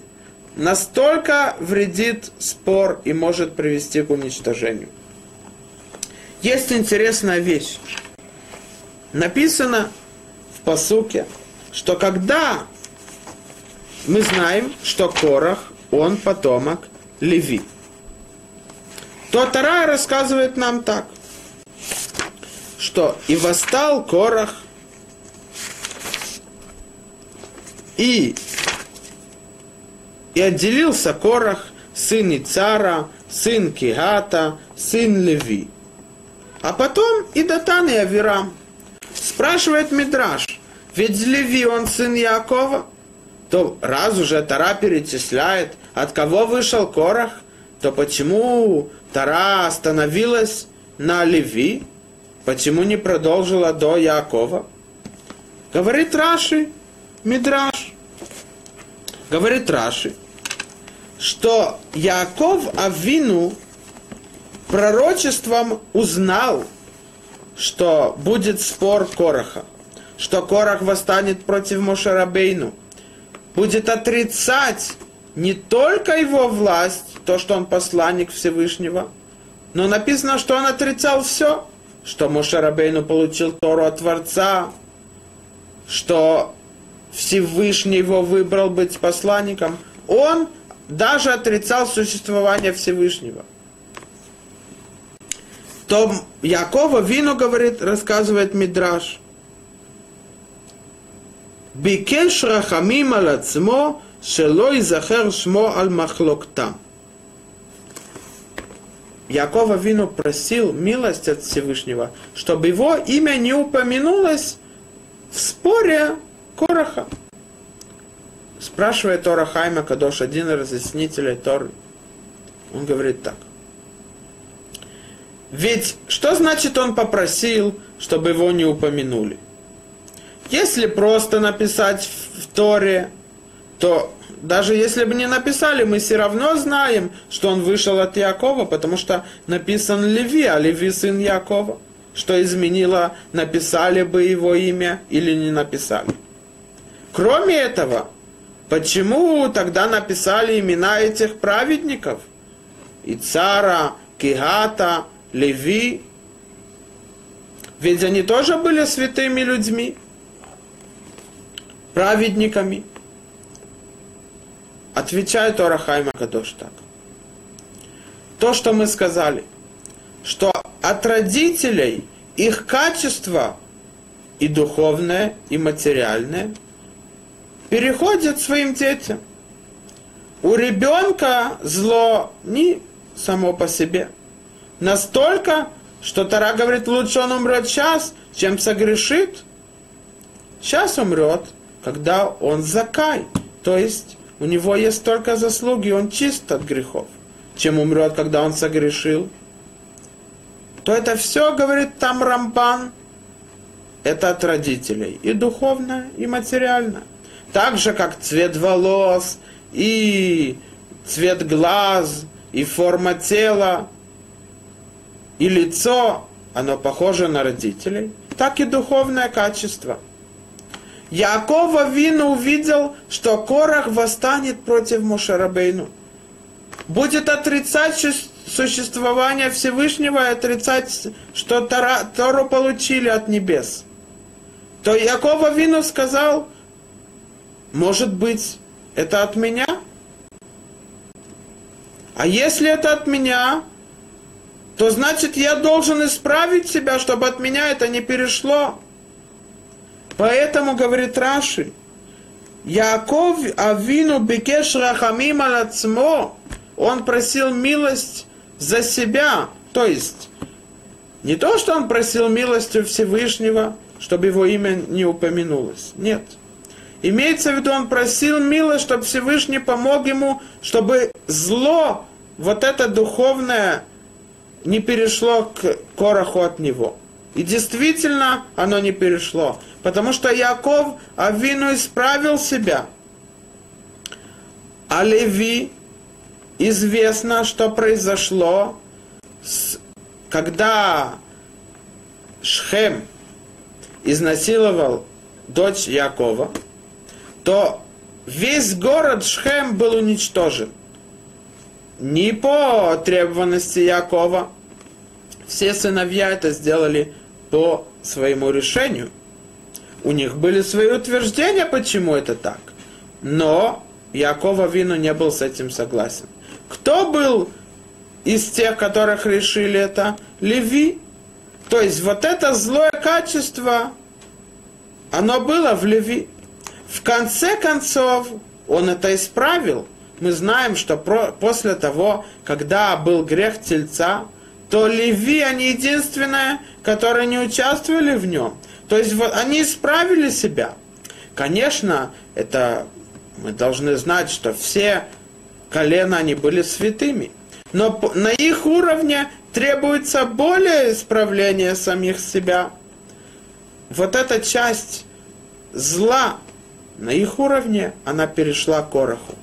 Speaker 1: Настолько вредит спор и может привести к уничтожению. Есть интересная вещь. Написано в посуке, что когда мы знаем, что Корах, он потомок Леви, то Тара рассказывает нам так, что и восстал Корах, и, и отделился Корах, сын Ицара, сын Кигата, сын Леви. А потом и Датан, и Авирам. Спрашивает Мидраш, ведь Леви он сын Якова? То раз уже Тара перечисляет, от кого вышел Корах, то почему Тара остановилась на Леви? Почему не продолжила до Якова? Говорит Раши, Мидраш. Говорит Раши, что Яков Авину пророчеством узнал, что будет спор Короха, что Корах восстанет против Мошерабейну, будет отрицать не только его власть, то, что он посланник Всевышнего. Но написано, что он отрицал все, что Мушарабейну получил Тору от Творца, что Всевышний его выбрал быть посланником. Он даже отрицал существование Всевышнего. То Якова вину говорит, рассказывает Мидраш. Бикеш рахамим алацмо, шелой захер шмо аль махлоктам. Якова Вину просил милость от Всевышнего, чтобы его имя не упомянулось в споре Короха. Спрашивает Тора Хайма Кадош, один из разъяснителей Торы. Он говорит так. Ведь что значит он попросил, чтобы его не упомянули? Если просто написать в Торе, то даже если бы не написали, мы все равно знаем, что он вышел от Якова, потому что написан Леви, а Леви сын Якова. Что изменило, написали бы его имя или не написали. Кроме этого, почему тогда написали имена этих праведников? И цара, Кигата, Леви, ведь они тоже были святыми людьми, праведниками. Отвечает Орахайма Кадош так. То, что мы сказали, что от родителей их качество и духовное, и материальное переходит своим детям. У ребенка зло не само по себе. Настолько, что Тара говорит, лучше он умрет сейчас, чем согрешит. Сейчас умрет, когда он закай. То есть у него есть только заслуги, он чист от грехов. Чем умрет, когда он согрешил. То это все, говорит там Рамбан, это от родителей. И духовно, и материально. Так же, как цвет волос, и цвет глаз, и форма тела, и лицо, оно похоже на родителей, так и духовное качество. Якова Вину увидел, что Корах восстанет против Мушарабейну. Будет отрицать существование Всевышнего и отрицать, что Тора, Тору получили от небес. То Якова Вину сказал, может быть, это от меня? А если это от меня, то значит я должен исправить себя, чтобы от меня это не перешло. Поэтому, говорит Раши, Яков Авину бекеш рахамим алацмо, он просил милость за себя, то есть не то, что он просил милостью Всевышнего, чтобы его имя не упомянулось. Нет. Имеется в виду, он просил милость, чтобы Всевышний помог ему, чтобы зло, вот это духовное, не перешло к короху от него. И действительно оно не перешло. Потому что Яков Авину исправил себя. А Леви известно, что произошло, с, когда Шхем изнасиловал дочь Якова – то весь город Шхем был уничтожен. Не по требованности Якова. Все сыновья это сделали по своему решению. У них были свои утверждения, почему это так. Но Якова Вину не был с этим согласен. Кто был из тех, которых решили это? Леви. То есть вот это злое качество, оно было в Леви. В конце концов, он это исправил. Мы знаем, что про, после того, когда был грех тельца, то Леви, они единственные, которые не участвовали в нем. То есть вот, они исправили себя. Конечно, это мы должны знать, что все колена, они были святыми. Но на их уровне требуется более исправление самих себя. Вот эта часть зла, на их уровне она перешла к Короху.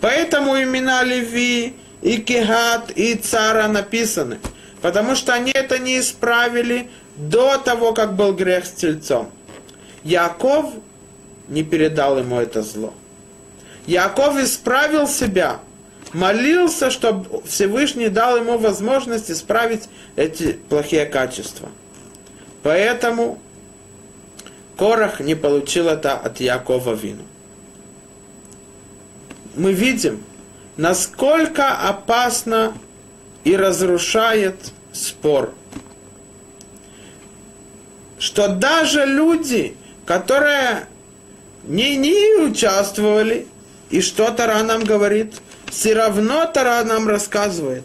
Speaker 1: Поэтому имена Леви и Кегат и Цара написаны. Потому что они это не исправили до того, как был грех с тельцом. Яков не передал ему это зло. Яков исправил себя, молился, чтобы Всевышний дал ему возможность исправить эти плохие качества. Поэтому Корах не получил это от Якова Вину. Мы видим, насколько опасно и разрушает спор. Что даже люди, которые не, не участвовали, и что Тара нам говорит, все равно Тара нам рассказывает,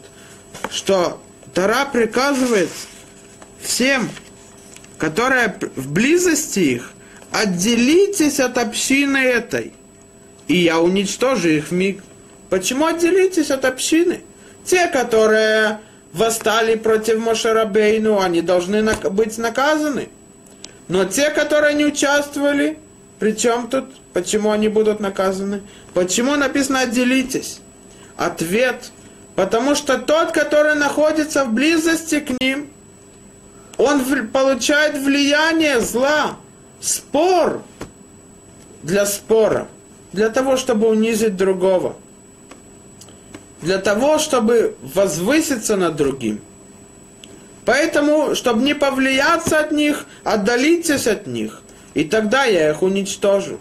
Speaker 1: что Тара приказывает всем которая в близости их, отделитесь от общины этой, и я уничтожу их в миг. Почему отделитесь от общины? Те, которые восстали против Мошерабейну, они должны быть наказаны. Но те, которые не участвовали, при чем тут? Почему они будут наказаны? Почему написано «отделитесь»? Ответ. Потому что тот, который находится в близости к ним, он получает влияние зла, спор для спора, для того, чтобы унизить другого, для того, чтобы возвыситься над другим. Поэтому, чтобы не повлияться от них, отдалитесь от них, и тогда я их уничтожу.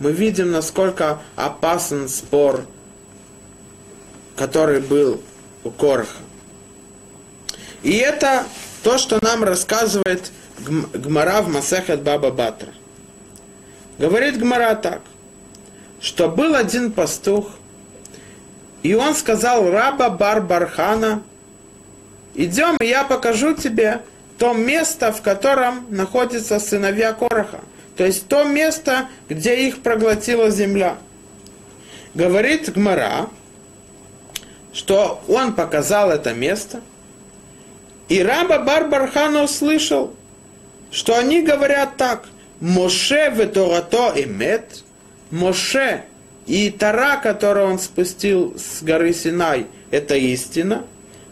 Speaker 1: Мы видим, насколько опасен спор, который был у Корха. И это то, что нам рассказывает Гмара в Масехет Баба Батра. Говорит Гмара так, что был один пастух, и он сказал раба Бар-Бархана, идем, и я покажу тебе то место, в котором находятся сыновья Короха. То есть то место, где их проглотила земля. Говорит Гмара, что он показал это место, и раба Бар-Бархана услышал, что они говорят так, Моше веторато имет, Моше и Тара, которую он спустил с горы Синай, это истина.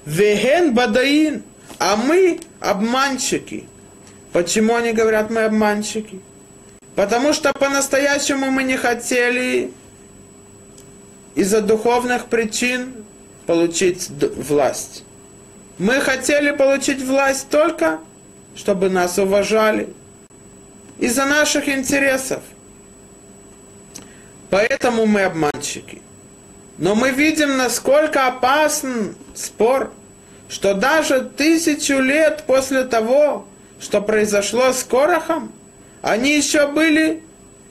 Speaker 1: Веген бадаин, а мы обманщики. Почему они говорят, мы обманщики? Потому что по-настоящему мы не хотели из-за духовных причин получить власть. Мы хотели получить власть только, чтобы нас уважали. Из-за наших интересов. Поэтому мы обманщики. Но мы видим, насколько опасен спор, что даже тысячу лет после того, что произошло с Корохом, они еще были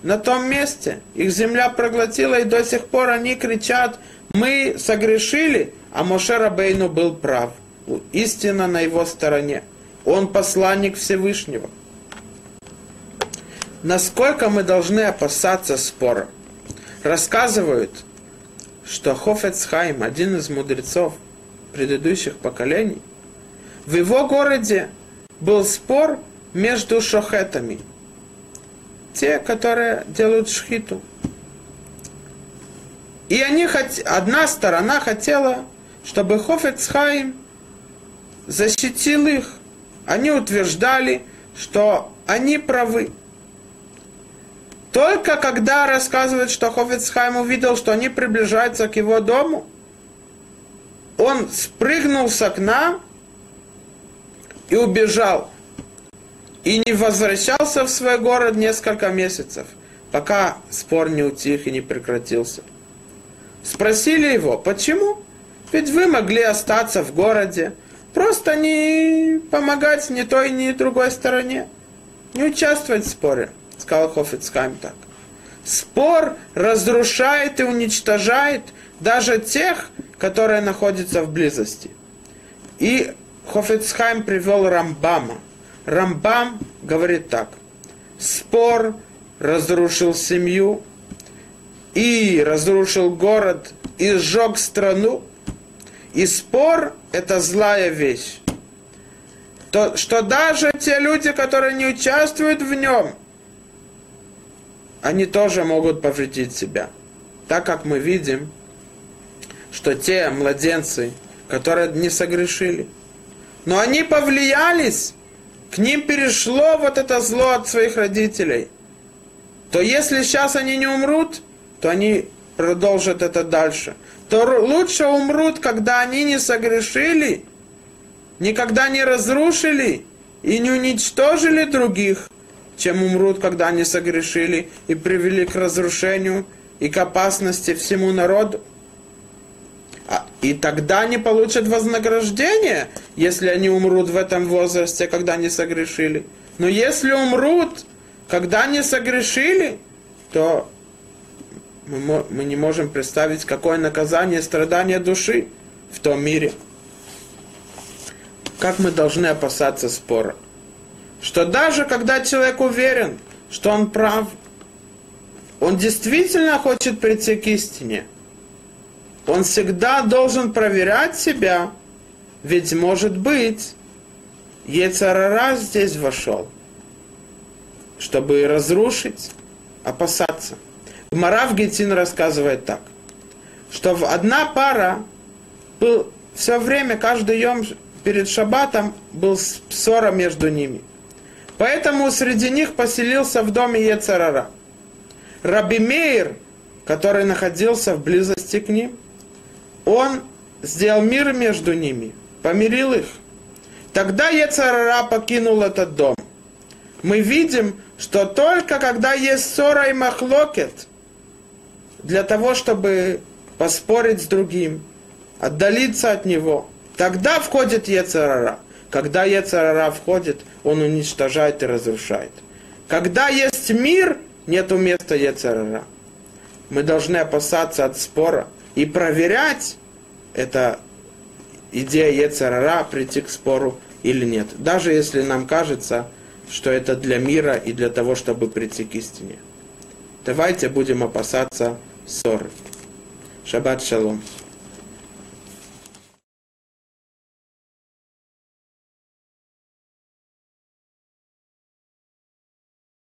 Speaker 1: на том месте. Их земля проглотила, и до сих пор они кричат, мы согрешили, а Моше Рабейну был прав. Истина на его стороне. Он посланник Всевышнего. Насколько мы должны опасаться спора? Рассказывают, что Хофецхайм, один из мудрецов предыдущих поколений, в его городе был спор между шохетами. Те, которые делают шхиту. И они хот... одна сторона хотела, чтобы Хофецхайм защитил их. Они утверждали, что они правы. Только когда рассказывает, что Хофицхайм увидел, что они приближаются к его дому, он спрыгнул с окна и убежал. И не возвращался в свой город несколько месяцев, пока спор не утих и не прекратился. Спросили его, почему? Ведь вы могли остаться в городе, просто не помогать ни той, ни другой стороне, не участвовать в споре сказал Хофицхайм так. Спор разрушает и уничтожает даже тех, которые находятся в близости. И Хофицхайм привел Рамбама. Рамбам говорит так. Спор разрушил семью и разрушил город и сжег страну. И спор – это злая вещь. То, что даже те люди, которые не участвуют в нем – они тоже могут повредить себя. Так как мы видим, что те младенцы, которые не согрешили, но они повлиялись, к ним перешло вот это зло от своих родителей, то если сейчас они не умрут, то они продолжат это дальше. То лучше умрут, когда они не согрешили, никогда не разрушили и не уничтожили других, чем умрут, когда они согрешили и привели к разрушению и к опасности всему народу. А, и тогда они получат вознаграждение, если они умрут в этом возрасте, когда они согрешили. Но если умрут, когда они согрешили, то мы, не можем представить, какое наказание страдания души в том мире. Как мы должны опасаться спора? Что даже когда человек уверен, что он прав, он действительно хочет прийти к истине, он всегда должен проверять себя, ведь может быть, Ецарара здесь вошел, чтобы разрушить, опасаться. Марав Гетин рассказывает так, что одна пара был все время, каждый день перед шаббатом был ссора между ними – Поэтому среди них поселился в доме Ецарара. Раби Мейр, который находился в близости к ним, он сделал мир между ними, помирил их. Тогда Ецарара покинул этот дом. Мы видим, что только когда есть ссора и махлокет, для того, чтобы поспорить с другим, отдалиться от него, тогда входит Ецарара. Когда Ецарара входит, он уничтожает и разрушает. Когда есть мир, нету места Ецерара. Мы должны опасаться от спора и проверять, это идея Ецерара прийти к спору или нет. Даже если нам кажется, что это для мира и для того, чтобы прийти к истине. Давайте будем опасаться ссоры. Шаббат шалом.